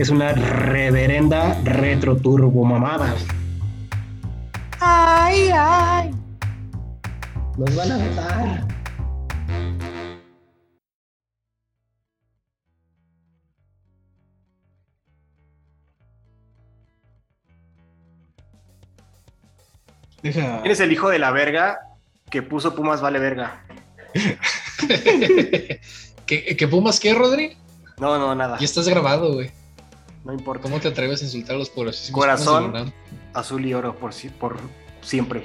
Es una reverenda retro turbo mamada. Ay, ay. Nos van a matar. Deja. ¿Quién es el hijo de la verga que puso Pumas vale verga? ¿Qué, qué Pumas qué, Rodri? No, no, nada. Ya estás grabado, güey. No importa. ¿Cómo te atreves a insultar a los poderosísimos Corazón. Azul y oro por, si- por siempre.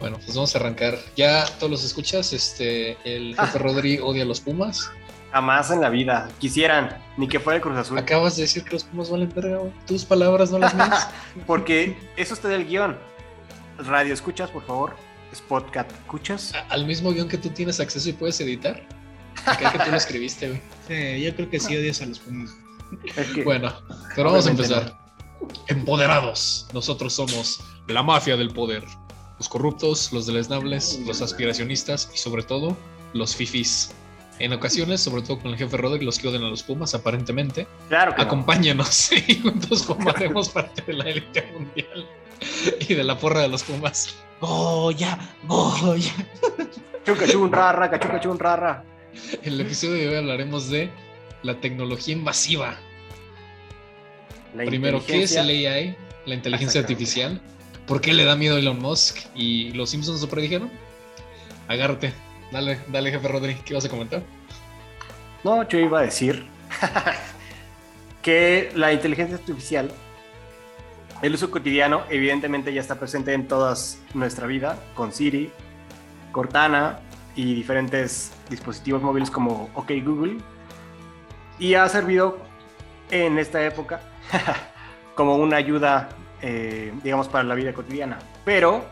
Bueno, pues vamos a arrancar. Ya todos los escuchas, este, el jefe Rodri odia a los Pumas. Jamás en la vida. Quisieran, ni que fuera el Cruz Azul. Acabas de decir que los Pumas valen verga. Tus palabras, no las mías. Porque eso está del guion. Radio, ¿escuchas, por favor? Spotcat, ¿escuchas? Al mismo guion que tú tienes acceso y puedes editar. Acá que tú lo escribiste, güey. Sí, yo creo que sí odias a los Pumas. Es que- Bueno, pero vamos a empezar. Empoderados. Nosotros somos la mafia del poder. Los corruptos, los deleznables, los aspiracionistas y sobre todo los fifis. En ocasiones, sobre todo con el jefe Roderick, los que odian a los Pumas, aparentemente. Claro que no. Acompáñanos y juntos formaremos parte de la élite mundial y de la porra de los Pumas. Goya, Goya. Chuca, chun, rara, cachuca, chun, rara. En el episodio de hoy hablaremos de la tecnología invasiva. La Primero, ¿qué es el AI? La inteligencia artificial. ¿Por qué le da miedo a Elon Musk? ¿Y los Simpsons lo predijeron? Agárrate. Dale, dale, jefe Rodri, ¿qué vas a comentar? No, yo iba a decir que la inteligencia artificial, el uso cotidiano, evidentemente ya está presente en toda nuestra vida, con Siri, Cortana y diferentes dispositivos móviles como OK Google, y ha servido en esta época como una ayuda, eh, digamos, para la vida cotidiana. Pero,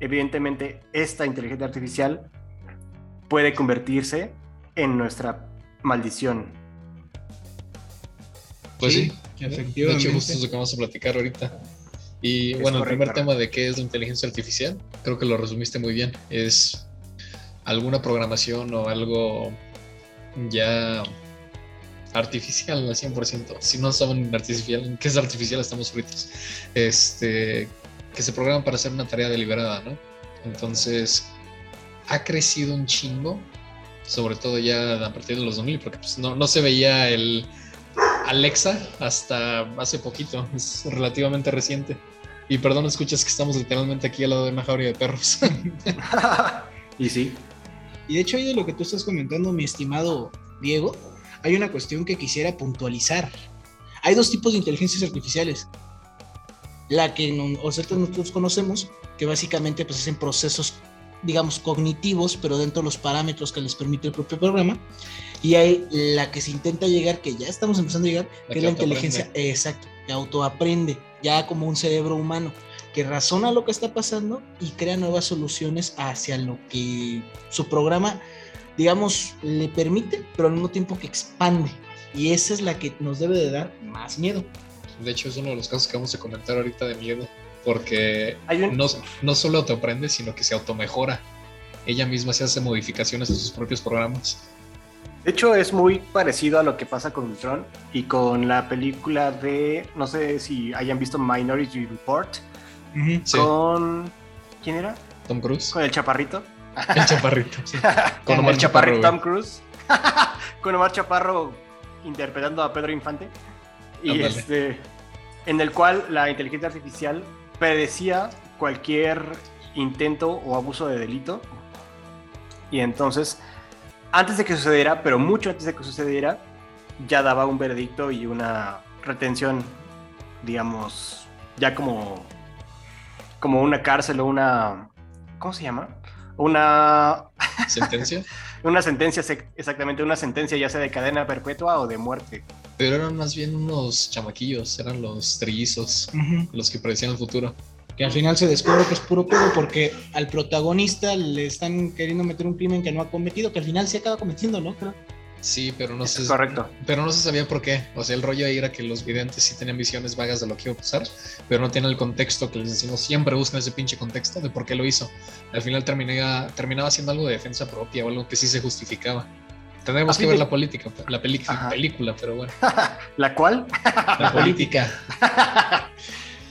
evidentemente, esta inteligencia artificial puede convertirse en nuestra maldición. Pues sí, efectivamente. de hecho, justo es lo que vamos a platicar ahorita. Y Es bueno, el primer tema de qué es la inteligencia artificial, creo que lo resumiste muy bien. Es alguna programación o algo ya artificial al 100%. Si no saben artificial, qué es artificial, estamos fritos. Este, que se programan para hacer una tarea deliberada, ¿no? Entonces, ha crecido un chingo, sobre todo ya a partir de los 2000, porque pues, no, no se veía el Alexa hasta hace poquito, es relativamente reciente. Y perdón, escuchas que estamos literalmente aquí al lado de una jauría de perros. y sí, Y de hecho, ahí de lo que tú estás comentando, mi estimado Diego, hay una cuestión que quisiera puntualizar. Hay dos tipos de inteligencias artificiales. La que no- nosotros, nosotros conocemos, que básicamente pues, hacen procesos, digamos, cognitivos, pero dentro de los parámetros que les permite el propio programa. Y hay la que se intenta llegar, que ya estamos empezando a llegar, La que que es la inteligencia, exacto, que autoaprende, ya como un cerebro humano, que razona lo que está pasando y crea nuevas soluciones hacia lo que su programa, digamos, le permite, pero al mismo tiempo que expande. Y esa es la que nos debe de dar más miedo. De hecho, es uno de los casos que vamos a comentar ahorita de miedo, porque hay un, no, no solo autoaprende, sino que se automejora. Ella misma se hace modificaciones en sus propios programas. De hecho, es muy parecido a lo que pasa con Ultron y con la película de, no sé si hayan visto Minority Report, Sí, con... ¿Quién era? Tom Cruise, Con el chaparrito. el chaparrito. sí. Con Con Omar el chaparrito Chaparro, Tom Cruise. con Omar Chaparro interpretando a Pedro Infante. Y Ándale. este, en el cual la inteligencia artificial predecía cualquier intento o abuso de delito. Y entonces, antes de que sucediera, pero mucho antes de que sucediera, ya daba un veredicto y una retención, digamos, ya como, como una cárcel o una... ¿Cómo se llama? Una sentencia. una sentencia, exactamente, una sentencia ya sea de cadena perpetua o de muerte. Pero eran más bien unos chamaquillos, eran los trillizos, los que predecían el futuro. Que al final se descubre que es puro pedo porque al protagonista le están queriendo meter un crimen que no ha cometido, que al final se acaba cometiendo, ¿no? Creo. Sí, pero no Es sé. correcto. Pero no se sabía por qué. O sea, el rollo ahí era que los videntes sí tenían visiones vagas de lo que iba a pasar, pero no tienen el contexto que les decimos. Siempre buscan ese pinche contexto de por qué lo hizo. Al final terminaba, terminaba haciendo algo de defensa propia o algo que sí se justificaba. Tendremos Así que ver de- la política, la película, pero bueno. ¿La cual? La política.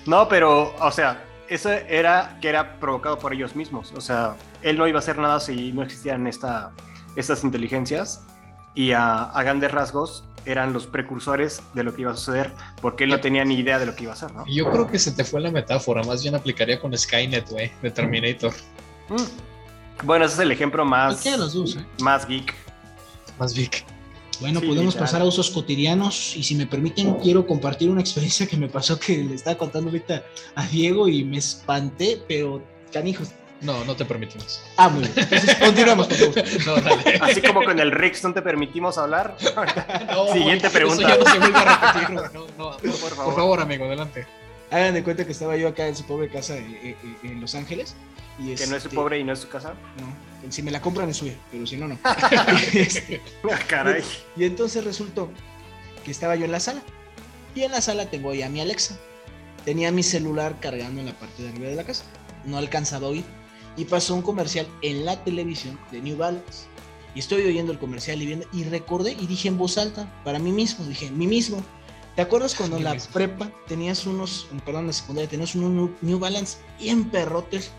no, pero, o sea, eso era que era provocado por ellos mismos. O sea, él no iba a hacer nada si no existían esta, estas inteligencias. Y a, a grandes rasgos eran los precursores de lo que iba a suceder, porque él no tenía ni idea de lo que iba a hacer, ¿no? Yo creo que se te fue la metáfora, más bien aplicaría con Skynet, güey, de Terminator. Mm. Bueno, ese es el ejemplo más, dos, ¿eh? más geek. Más Vic. Bueno, Sí, podemos literal. pasar a usos cotidianos y si me permiten quiero compartir una experiencia que me pasó que le estaba contando ahorita a Diego y me espanté, pero canijos. No, no te permitimos. Ah, muy bien. Entonces continuamos, por favor. No, dale. Así como con el Rix no te permitimos hablar. No, Siguiente pregunta. Eso ya no se vuelve a repetir, güey. No, no, Por favor. Por favor, amigo, adelante. Hagan de cuenta que estaba yo acá en su pobre casa eh, eh, eh, en Los Ángeles. Y Que no es su este, pobre y no es su casa. No, si me la compran es suya, pero si no, no. Este, Ah, Caray. Y entonces resultó que estaba yo en la sala. Y en la sala tengo ya mi Alexa. Tenía mi celular cargando en la parte de arriba de la casa. No alcanzaba a oír. Y pasó un comercial en la televisión de New Balance. Y estoy oyendo el comercial y viendo. Y recordé y dije en voz alta, para mí mismo, dije, mí mismo. ¿Te acuerdas cuando en la mismo. prepa tenías unos, perdón, en la secundaria tenías unos New- New Balance bien perrotes?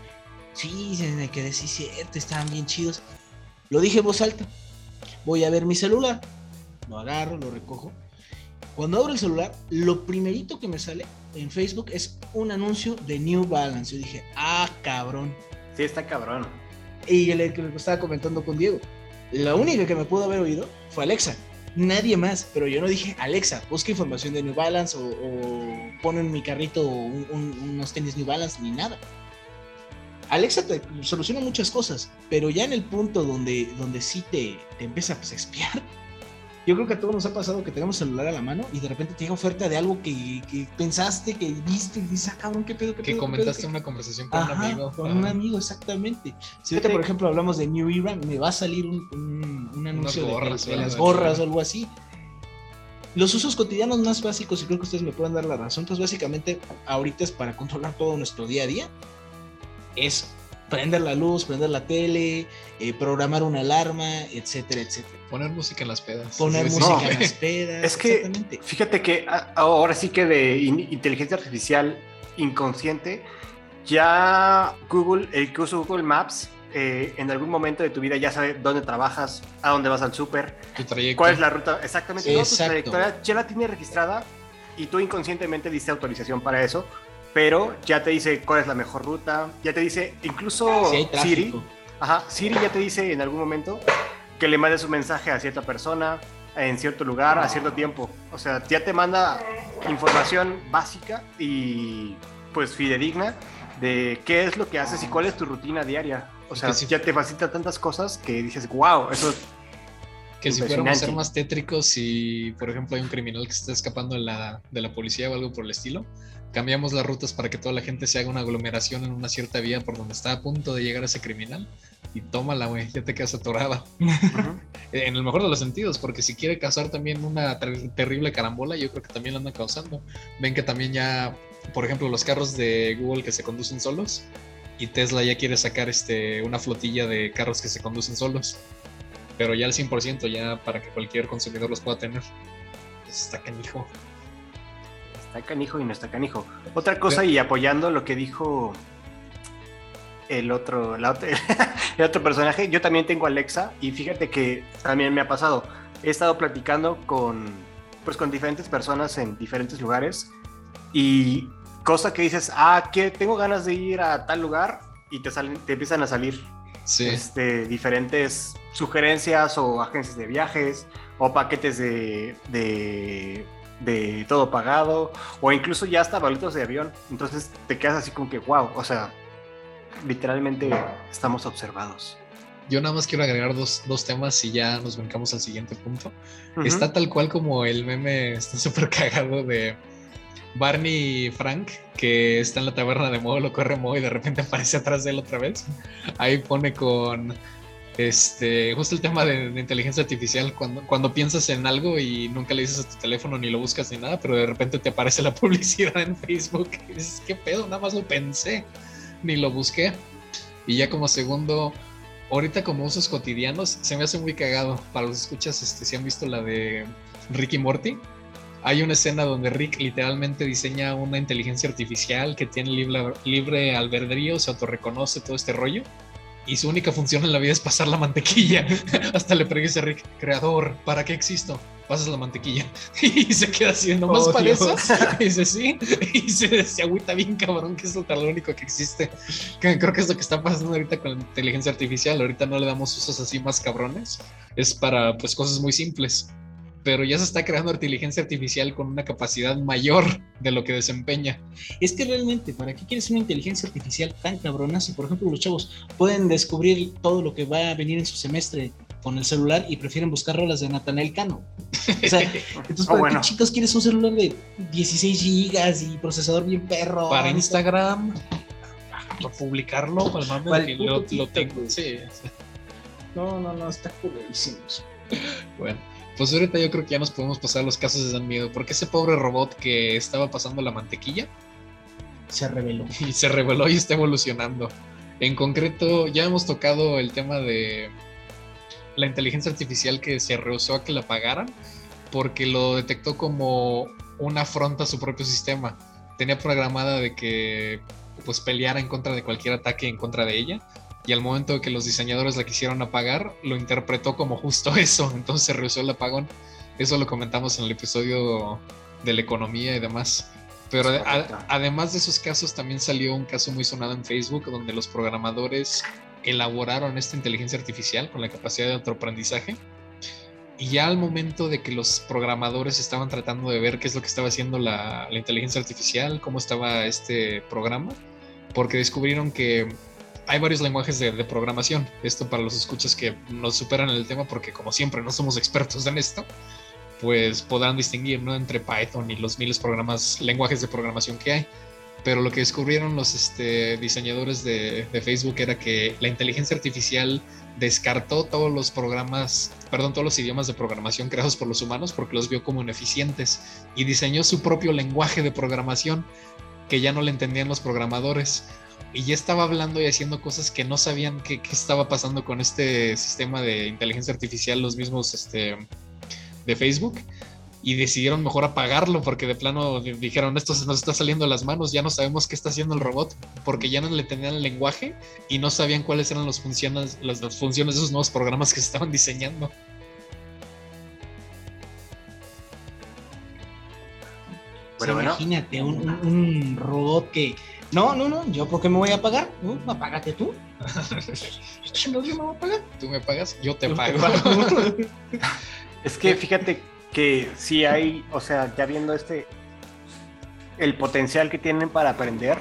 Sí, me quedé, sí, cierto, estaban bien chidos. Lo dije en voz alta. Voy a ver mi celular. Lo agarro, lo recojo. Cuando abro el celular, lo primerito que me sale en Facebook es un anuncio de New Balance. Yo dije, ah, cabrón. Sí, está cabrón. Y le, que le estaba comentando con Diego. La única que me pudo haber oído fue Alexa. Nadie más, pero yo no dije, Alexa, busca información de New Balance o, o pon en mi carrito un- un- unos tenis New Balance, ni nada. Alexa te soluciona muchas cosas, pero ya en el punto donde, donde sí te, te empieza pues, a espiar, yo creo que a todos nos ha pasado que tenemos celular a la mano y de repente te llega oferta de algo que, que pensaste, que viste, y dices, ah, cabrón, qué pedo, qué pedo. Que qué pedo, comentaste qué- una conversación con un Ajá, amigo. Con Ajá. un amigo, exactamente. Si ahorita, por ejemplo, hablamos de New Era, me va a salir un, un- un anuncio de- gorras de, de algo las gorras o algo así. Los usos cotidianos más básicos, y creo que ustedes me pueden dar la razón, pues básicamente ahorita es para controlar todo nuestro día a día. Es prender la luz, prender la tele, eh, programar una alarma, etcétera, etcétera. Poner música en las pedas. Poner Sí, sí, música sí. en las pedas. Es que- exactamente. Fíjate que a- ahora sí que de in- inteligencia artificial inconsciente, ya Google, el que usa Google Maps, eh, en algún momento de tu vida ya sabe dónde trabajas, a dónde vas al súper, Tu trayecto. cuál es la ruta, exactamente, toda tu trayectoria ya la tiene registrada y tú inconscientemente diste autorización para eso, pero ya te dice cuál es la mejor ruta, ya te dice, incluso Si hay Siri. Ajá, Siri ya te dice en algún momento que le mandes un mensaje a cierta persona en cierto lugar a cierto tiempo. O sea, ya te manda información básica y pues fidedigna de qué es lo que haces y cuál es tu rutina diaria. O sea, sí. ya te facilita tantas cosas que dices, wow, eso Que si fuéramos a ser más tétricos, si por ejemplo hay un criminal que se está escapando de la, de la policía o algo por el estilo, cambiamos las rutas para que toda la gente se haga una aglomeración en una cierta vía por donde está a punto de llegar ese criminal y tómala, güey, ya te quedas atorada. En el mejor de los sentidos, porque si quiere causar también una ter- terrible carambola, yo creo que también la anda causando. Ven que también ya, por ejemplo, los carros de Google que se conducen solos y Tesla ya quiere sacar este, una flotilla de carros que se conducen solos, pero ya al 100% ya para que cualquier consumidor los pueda tener. Pues está canijo. Está canijo y no está canijo. Otra cosa y apoyando lo que dijo el otro, la el otro personaje, yo también tengo Alexa y fíjate que también me ha pasado. He estado platicando con, pues, con diferentes personas en diferentes lugares y cosa que dices, ah, que tengo ganas de ir a tal lugar y te, salen, te empiezan a salir Sí, este, diferentes sugerencias o agencias de viajes o paquetes de, de, de todo pagado o incluso ya hasta boletos de avión. Entonces te quedas así como que, wow, o sea, literalmente estamos observados. Yo nada más quiero agregar dos, dos temas y ya nos brincamos al siguiente punto. Está tal cual como el meme, está súper cagado de Barney y Frank, que está en la taberna de Moe, lo corre Moe y de repente aparece atrás de él otra vez. Ahí pone con este justo el tema de, inteligencia artificial, cuando, cuando piensas en algo y nunca le dices a tu teléfono ni lo buscas ni nada, pero de repente te aparece la publicidad en Facebook y ¿qué pedo? Nada más lo pensé, ni lo busqué. Y ya como segundo, ahorita como usos cotidianos, se me hace muy cagado. Para los escuchas, este, si han visto la de Ricky Morty, hay una escena donde Rick literalmente diseña una inteligencia artificial que tiene libre, libre albedrío, se autorreconoce todo este rollo. Y su única función en la vida es pasar la mantequilla. Hasta le pregunta a Rick, creador, ¿para qué existo? Pasas la mantequilla. Y se queda así, nomás Oh, para Dios. eso. Y dice, sí. Y se, se agüita bien cabrón, que es lo único que existe. Que creo que es lo que está pasando ahorita con la inteligencia artificial. Ahorita no le damos usos así más cabrones. Es para pues cosas muy simples. Pero ya se está creando inteligencia artificial con una capacidad mayor de lo que desempeña. Es que realmente, ¿para qué quieres una inteligencia artificial tan cabrona si, por ejemplo, los chavos pueden descubrir todo lo que va a venir en su semestre con el celular y prefieren buscar rolas de Natanael Cano? O sea, entonces, Oh, ¿para bueno. qué chicos quieres un celular de 16 gigas y procesador bien perro? para Instagram, para publicarlo, para el lo, lo tengo. Sí. No, no, no, está culerísimo. Bueno, pues ahorita yo creo que ya nos podemos pasar a los casos de Dan Miedo. Porque ese pobre robot que estaba pasando la mantequilla Se reveló. y se reveló y está evolucionando. En concreto, ya hemos tocado el tema de la inteligencia artificial que se rehusó a que la pagaran porque lo detectó como una afronta a su propio sistema. Tenía programada de que pues peleara en contra de cualquier ataque en contra de ella y al momento de que los diseñadores la quisieron apagar, lo interpretó como justo eso, entonces se rehusó el apagón. Eso lo comentamos en el episodio de la economía y demás. Pero a- además de esos casos, también salió un caso muy sonado en Facebook donde los programadores elaboraron esta inteligencia artificial con la capacidad de autoaprendizaje. Y ya al momento de que los programadores estaban tratando de ver qué es lo que estaba haciendo la, la inteligencia artificial, cómo estaba este programa, porque descubrieron que hay varios lenguajes de, programación. Esto para los escuchas que nos superan en el tema, porque como siempre no somos expertos en esto, pues podrán distinguir ¿no? entre Python y los miles de programas, lenguajes de programación que hay. Pero lo que descubrieron los este, diseñadores de, de Facebook era que la inteligencia artificial descartó todos los programas, perdón, todos los idiomas de programación creados por los humanos porque los vio como ineficientes y diseñó su propio lenguaje de programación que ya no le entendían los programadores y ya estaba hablando y haciendo cosas que no sabían qué qué estaba pasando con este sistema de inteligencia artificial, los mismos este, de Facebook y decidieron mejor apagarlo porque de plano di- dijeron esto se nos está saliendo de las manos, ya no sabemos qué está haciendo el robot porque ya no le tenían el lenguaje y no sabían cuáles eran los funciones, las, las funciones de esos nuevos programas que se estaban diseñando. O sea, Pero bueno. Imagínate un- un robot que. No, no, no, yo por qué me voy a pagar. No, apágate tú. Yo me voy a pagar. Tú me pagas, yo te Yo te pago. Es que fíjate que sí hay, o sea, ya viendo este, el potencial que tienen para aprender,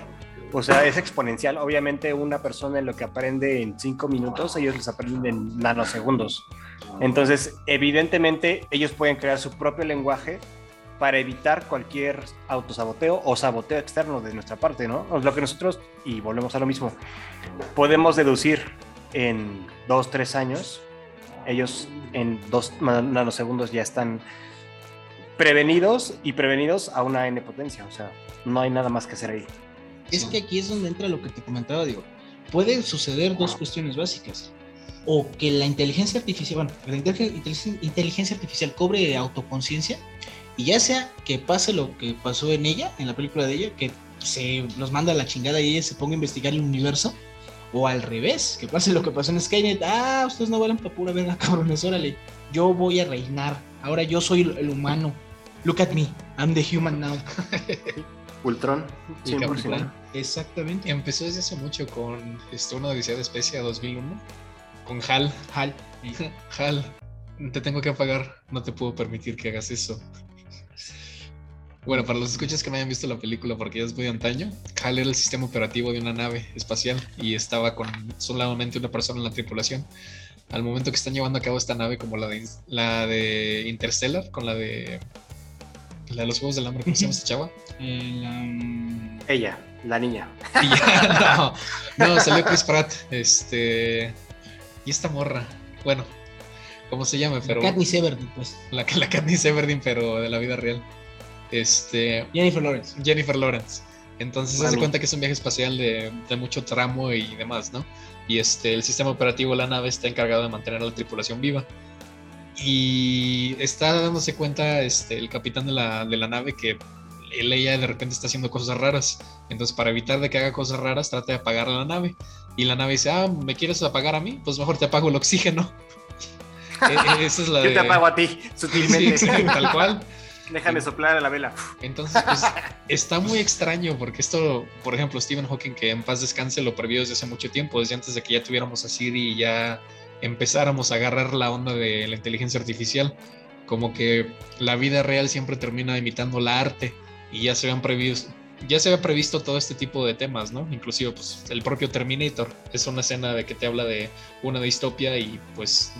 o sea, es exponencial. Obviamente una persona en lo que aprende en cinco minutos, ellos les aprenden en nanosegundos. Entonces, evidentemente, ellos pueden crear su propio lenguaje para evitar cualquier autosaboteo o saboteo externo de nuestra parte, ¿no? Lo que nosotros, y volvemos a lo mismo, podemos deducir en dos, tres años, ellos en dos nanosegundos ya están prevenidos y prevenidos a una n potencia, o sea, no hay nada más que hacer ahí. Es que aquí es donde entra lo que te comentaba, digo. Pueden suceder dos cuestiones básicas. O que la inteligencia artificial, bueno, la inteligen- inteligen- inteligencia artificial cobre autoconciencia y ya sea que pase lo que pasó en ella, en la película de ella, que se los manda a la chingada y ella se ponga a investigar el universo, o al revés, que pase lo que pasó en Skynet, ah, ustedes no valen para pura verga, cabrones, órale, yo voy a reinar, ahora yo soy el, humano, look at me, I'm the human now. Ultron, 100%. Capitán. Exactamente. Empezó desde hace mucho con este, una Odisea de Especia 2001, con HAL. Hal. HAL, te tengo que pagar, no te puedo permitir que hagas eso. Bueno, para los escuchas que no hayan visto la película porque ya es muy de antaño, HAL era el sistema operativo de una nave espacial y estaba con solamente una persona en la tripulación. Al momento que están llevando a cabo esta nave, como la de, la de Interstellar, con la de, la de los Juegos del Hambre, ¿cómo se llama esta chava? El, um, Ella, la niña. No, no, salió Chris Pratt, este, y esta morra, bueno, ¿cómo se llama? Pero Katniss Everdeen, pues. la, la Katniss Everdeen, pero de la vida real. Este, Jennifer Lawrence. Jennifer Lawrence. Entonces se hace cuenta que es un viaje espacial de, de mucho tramo y demás, ¿no? Y este, el sistema operativo de la nave está encargado de mantener a la tripulación viva. Y está dándose cuenta este, el capitán de la, de la nave que él, ella de repente está haciendo cosas raras. Entonces, para evitar de que haga cosas raras, trata de apagar a la nave. Y la nave dice, ah, ¿me quieres apagar a mí? Pues mejor te apago el oxígeno. E- e- Esa es la Yo de- te apago a ti, Sí, sutilmente. sí, tal cual. Déjame soplar a la vela. Entonces, pues está muy extraño porque esto, por ejemplo, Stephen Hawking, que en paz descanse, lo previó desde hace mucho tiempo, desde antes de que ya tuviéramos a Siri y ya empezáramos a agarrar la onda de la inteligencia artificial. Como que la vida real siempre termina imitando la arte y ya se habían previsto. Ya se había previsto todo este tipo de temas, ¿no? Inclusive, pues, el propio Terminator es una escena de que te habla de una distopia y, pues,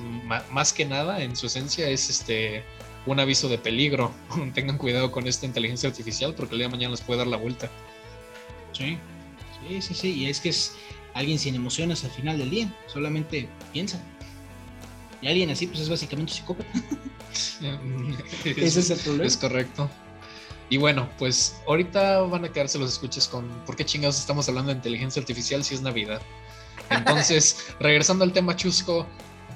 más que nada, en su esencia, es este un aviso de peligro. Tengan cuidado con esta inteligencia artificial porque el día de mañana les puede dar la vuelta. Sí. Sí, sí, sí. Y es que es alguien sin emociones al final del día. Solamente piensa. Y alguien así, pues es básicamente un psicópata. Ese es el problema. Es correcto. Y bueno, pues ahorita van a quedarse los escuches con por qué chingados estamos hablando de inteligencia artificial si es Navidad. Entonces, regresando al tema chusco,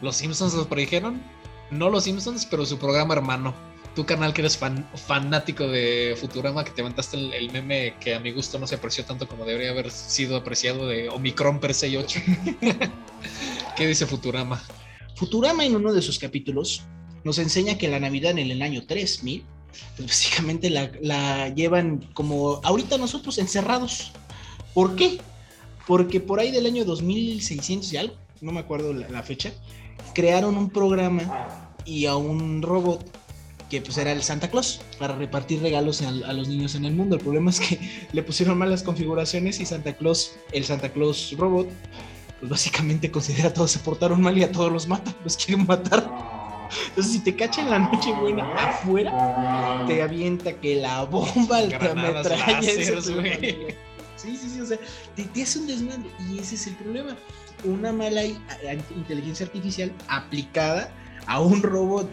¿los Simpsons los predijeron? No los Simpsons, pero su programa hermano. Tu canal que eres fan- fanático de Futurama, que te aventaste el, meme que a mi gusto no se apreció tanto como debería haber sido apreciado de Omicron per 68. ¿Qué dice Futurama? Futurama en uno de sus capítulos nos enseña que la Navidad en el año 3000, pues básicamente la, llevan como ahorita nosotros encerrados. ¿Por qué? Porque por ahí del año 2600 y algo, no me acuerdo la fecha, crearon un programa y a un robot que pues era el Santa Claus para repartir regalos a, a los niños en el mundo. El problema es que le pusieron malas configuraciones y Santa Claus, el Santa Claus robot, pues básicamente considera a todos se portaron mal y a todos los mata, los quieren matar. Entonces, si te cacha en la noche buena afuera, te avienta que la bomba, el metralla. Sí, sí, sí, o sea, te, hace un desmadre y ese es el problema. Una mala inteligencia artificial aplicada a un robot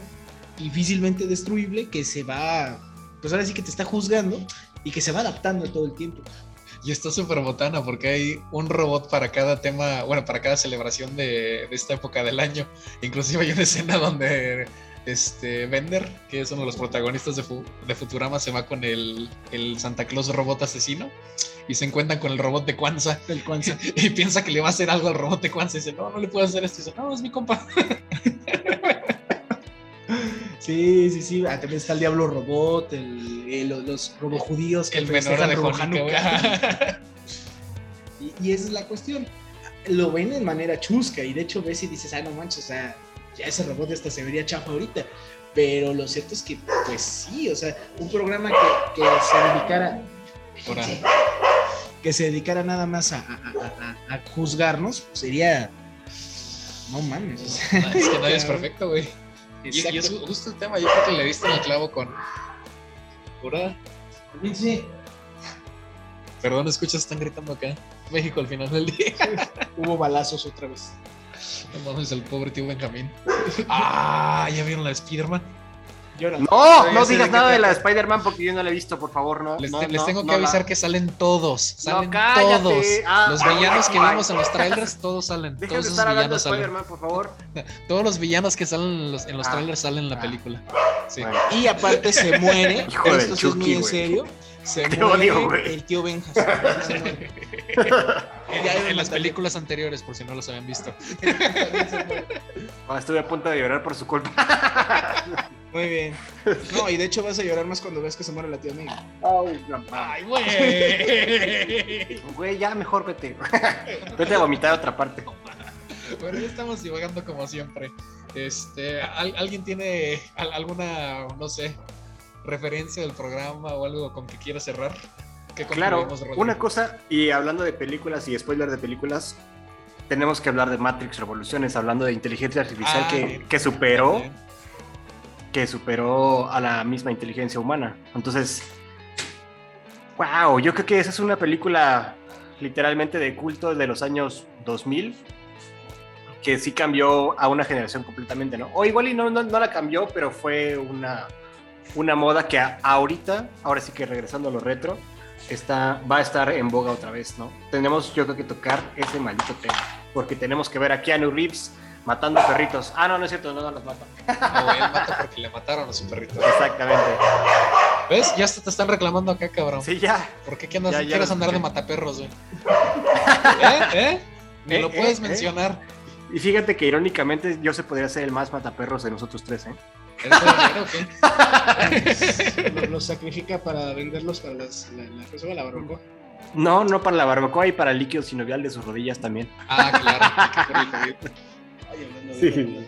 difícilmente destruible que se va, pues ahora sí que te está juzgando y que se va adaptando todo el tiempo. Y está súper botana porque hay un robot para cada tema, bueno, para cada celebración de, de esta época del año. Inclusive hay una escena donde este Bender, que es uno de los protagonistas de, Fu- de Futurama, se va con el, el Santa Claus robot asesino y se encuentran con el robot de Kwanzaa El Kwanzaa. y piensa que le va a hacer algo al robot de Kwanzaa y dice, no, no le puedo hacer esto. Y dice, no, es mi compa. Sí, sí, sí. Ah, también está el diablo robot, el, el- los, los robojudíos que El menor de Robo. Hanukkah. Y, y esa es la cuestión. Lo ven de manera chusca y de hecho ves y dices, ah, no manches, o sea, ya ese robot hasta se vería chafa ahorita. Pero lo cierto es que, pues sí, o sea, un programa que, que se dedicara que se dedicara nada más a, a- a- a- a juzgarnos, pues sería. No mames. es que nadie es perfecto, güey. Y, y es justo el tema, yo creo que le diste en el clavo con... Pura... Sí, Perdón, escuchas, están gritando acá. México al final del día. hubo balazos otra vez. No mames, el pobre tío Benjamín. Ah, ¿ya vieron la de Spider-Man? No, no digas nada de la. Spider-Man porque yo no la he visto, por favor, no. Les, no, te- les no, tengo que avisar la- que salen todos. Salen todos. Ah, los ah, villanos que vimos en los trailers, todos salen. Dejen todos de estar hablando de villanos salen. Spider-Man, por favor. Todos los villanos que salen en los, en los Ah. trailers salen en la Ah. película. Sí. Bueno. Y aparte se muere. Hijo esto sí es muy Chucky, en serio. Se Te muere odio, güey. el tío Benjas. En, Ya en las películas anteriores, por si no los habían visto. Estuve a punto de llorar por su culpa. Muy bien. No, y de hecho vas a llorar más cuando ves que se muere la tía May. ¡Ay, güey! Güey, ya mejor vete. Vete a vomitar a otra parte. Bueno, ya estamos divagando como siempre. Este, ¿al- ¿Alguien tiene al- alguna, no sé, referencia del programa o algo con que quieras cerrar? ¿Qué Claro, Rodrigo? una cosa, y hablando de películas y spoiler de películas, tenemos que hablar de Matrix Revoluciones, hablando de inteligencia artificial Ah, que, que superó, También. que superó a la misma inteligencia humana. Entonces, wow, yo creo que esa es una película literalmente de culto de los años 2000 que sí cambió a una generación completamente, ¿no? O igual y no, no, no la cambió, pero fue una, una moda que ahorita, ahora sí que regresando a lo retro, está, va a estar en boga otra vez, ¿no? Tenemos yo creo que tocar ese maldito tema, porque tenemos que ver a Keanu Reeves matando perritos. Ah, no, no es cierto, no, no los mata. No, él mata porque le mataron a su perrito. Exactamente. ¿Ves? Ya te están reclamando acá, cabrón. Sí, ya. ¿Por qué, ¿Qué andas, Ya, ya quieres andar de mataperros, güey? ¿Eh? ¿Eh? Ni Eh, lo eh, puedes eh. mencionar. Y fíjate que irónicamente yo se podría ser el más mataperros de nosotros tres, ¿eh? Los, sacrifica para venderlos para las, la, la, la barbacoa. No, no para la barbacoa y para el líquido sinovial de sus rodillas también. Ah, claro. Sí.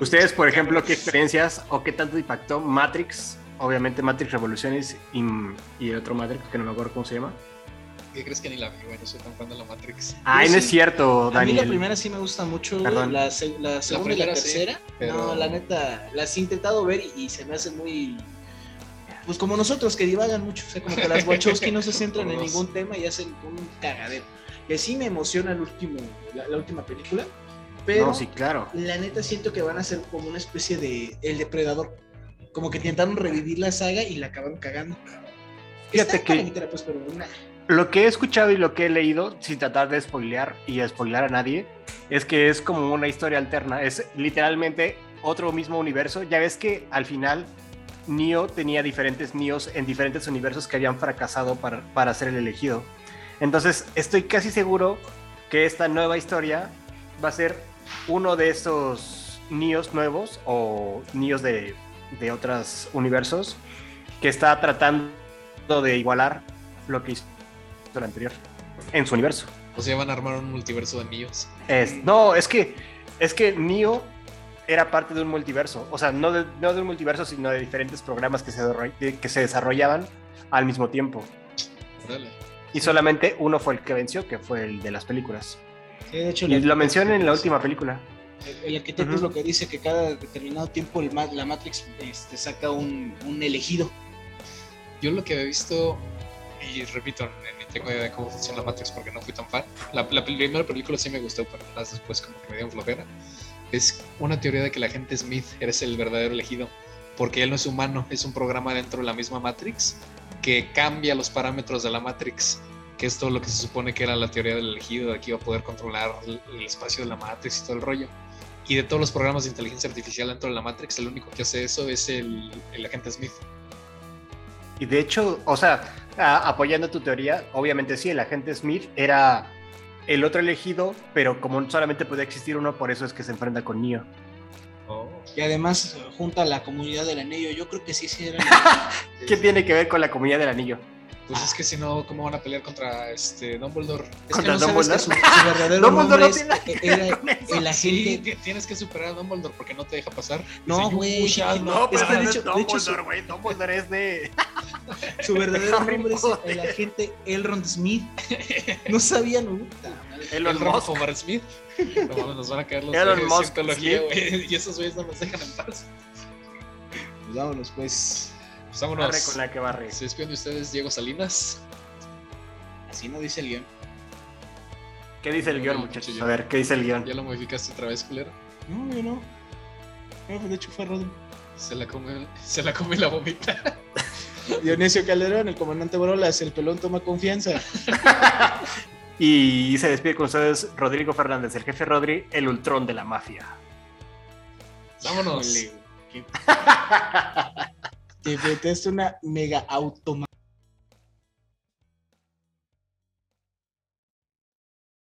Ustedes, por ejemplo, ¿qué experiencias o qué tanto impactó Matrix? Obviamente Matrix Revoluciones y, y el otro Matrix, que no me acuerdo cómo se llama. ¿Qué crees que ni la vi, güey? No soy tan fan de la Matrix. Ay, no es cierto, A mí Daniel. la primera sí me gusta mucho, güey. Perdón. La, se- la segunda y la sí, tercera. pero- No, la neta, las he intentado ver y, y se me hace muy. Pues como nosotros, que divagan mucho. O sea, como que las Wachowski no se centran en ningún tema y hacen un cagadero. Que sí me emociona el último, la, la última película. Pero No, sí, claro. la neta siento que van a ser como una especie de El Depredador. Como que intentaron revivir la saga y la acabaron cagando. Fíjate Está que- pues, pero nah. Lo que he escuchado y lo que he leído, sin tratar de spoilear y spoilear a nadie, es que es como una historia alterna. Es literalmente otro mismo universo. Ya ves que al final Neo tenía diferentes Neos en diferentes universos que habían fracasado para, para ser el elegido. Entonces, estoy casi seguro que esta nueva historia va a ser uno de esos Neos nuevos o Neos de, de otros universos que está tratando de igualar lo que hizo el anterior en su universo. O sea, van a armar un multiverso de niños. Es, no, es que es que Neo era parte de un multiverso, o sea, no de, no de un multiverso, sino de diferentes programas que se, que se desarrollaban al mismo tiempo. Órale. Y solamente uno fue el que venció, que fue el de las películas. Sí, de hecho, Y lo mencionan en la última película. El- El arquitecto es lo que dice que cada determinado tiempo el la Matrix este, saca un, un elegido. Yo lo que he visto, y repito, ni tengo idea de cómo funciona la Matrix porque no fui tan fan. La, la primera película sí me gustó, pero después como que me dieron flojera. Es una teoría de que el agente Smith eres el verdadero elegido, porque él no es humano, es un programa dentro de la misma Matrix que cambia los parámetros de la Matrix, que es todo lo que se supone que era la teoría del elegido, de que iba a poder controlar el espacio de la Matrix y todo el rollo. Y de todos los programas de inteligencia artificial dentro de la Matrix, el único que hace eso es el, el agente Smith. Y de hecho, o sea, a- apoyando tu teoría, obviamente sí, el agente Smith era el otro elegido, pero como solamente podía existir uno, por eso es que se enfrenta con Neo. Y además eh, junta a la comunidad del anillo. Yo creo que sí, sí era. ¿Qué tiene que ver con la comunidad del anillo? Pues es que si no, ¿cómo van a pelear contra este Dumbledore? Es que ¿Contra no sabes que Dumbledore? su, su verdadero Dumbledore nombre no es- tiene que era el agente. ti- tienes que superar a Dumbledore porque no te deja pasar. No, güey, "You shall no, not es que de pass". hecho- de hecho su- Dumbledore, güey. Dumbledore es de... Su verdadero nombre es el agente Elrond Smith. No sabían, ¿no? Madre. Elon El Musk. Omar Smith. No nos van a caer los Elon de Musk cientología, Smith. güey. Y esos güeyes no nos dejan en paz. Pues vámonos, pues. Pues Barre vámonos. con la que barre. Se despiden de ustedes, Diego Salinas. Así no dice el guion. ¿Qué dice el guion, No, muchachos? yo- A ver, ¿qué dice el guion? Ya lo modificaste otra vez, culero. No, yo no. No, de hecho fue Rodri. Se la come, se la come la vomita. Dionisio Calderón, el comandante Borolas, el pelón toma confianza. Y se despide con ustedes Rodrigo Fernández, el jefe Rodri, el ultrón de la mafia. Vámonos. Qué- Te metes una mega automa.